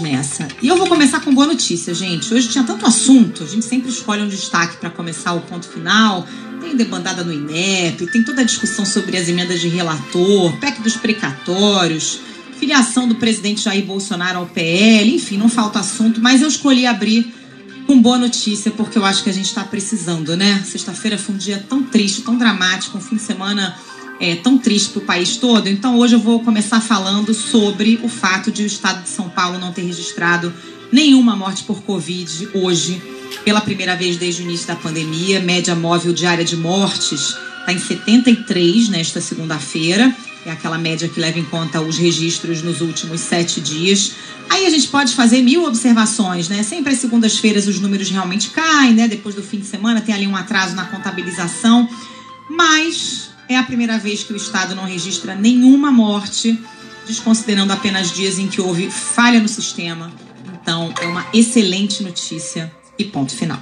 nessa. E eu vou começar com boa notícia, gente. Hoje tinha tanto assunto, a gente sempre escolhe um destaque para começar o ponto final. Tem debandada no INEP, tem toda a discussão sobre as emendas de relator, PEC dos precatórios, filiação do presidente Jair Bolsonaro ao PL, enfim, não falta assunto, mas eu escolhi abrir com boa notícia porque eu acho que a gente está precisando, né? Sexta-feira foi um dia tão triste, tão dramático, um fim de semana é, tão triste para o país todo. Então hoje eu vou começar falando sobre o fato de o estado de São Paulo não ter registrado nenhuma morte por Covid hoje, pela primeira vez desde o início da pandemia. Média móvel diária de mortes está em 73 nesta segunda-feira. É aquela média que leva em conta os registros nos últimos sete dias. Aí a gente pode fazer mil observações, né? Sempre às segundas-feiras os números realmente caem, né? Depois do fim de semana tem ali um atraso na contabilização. Mas é a primeira vez que o Estado não registra nenhuma morte, desconsiderando apenas dias em que houve falha no sistema. Então, é uma excelente notícia e ponto final.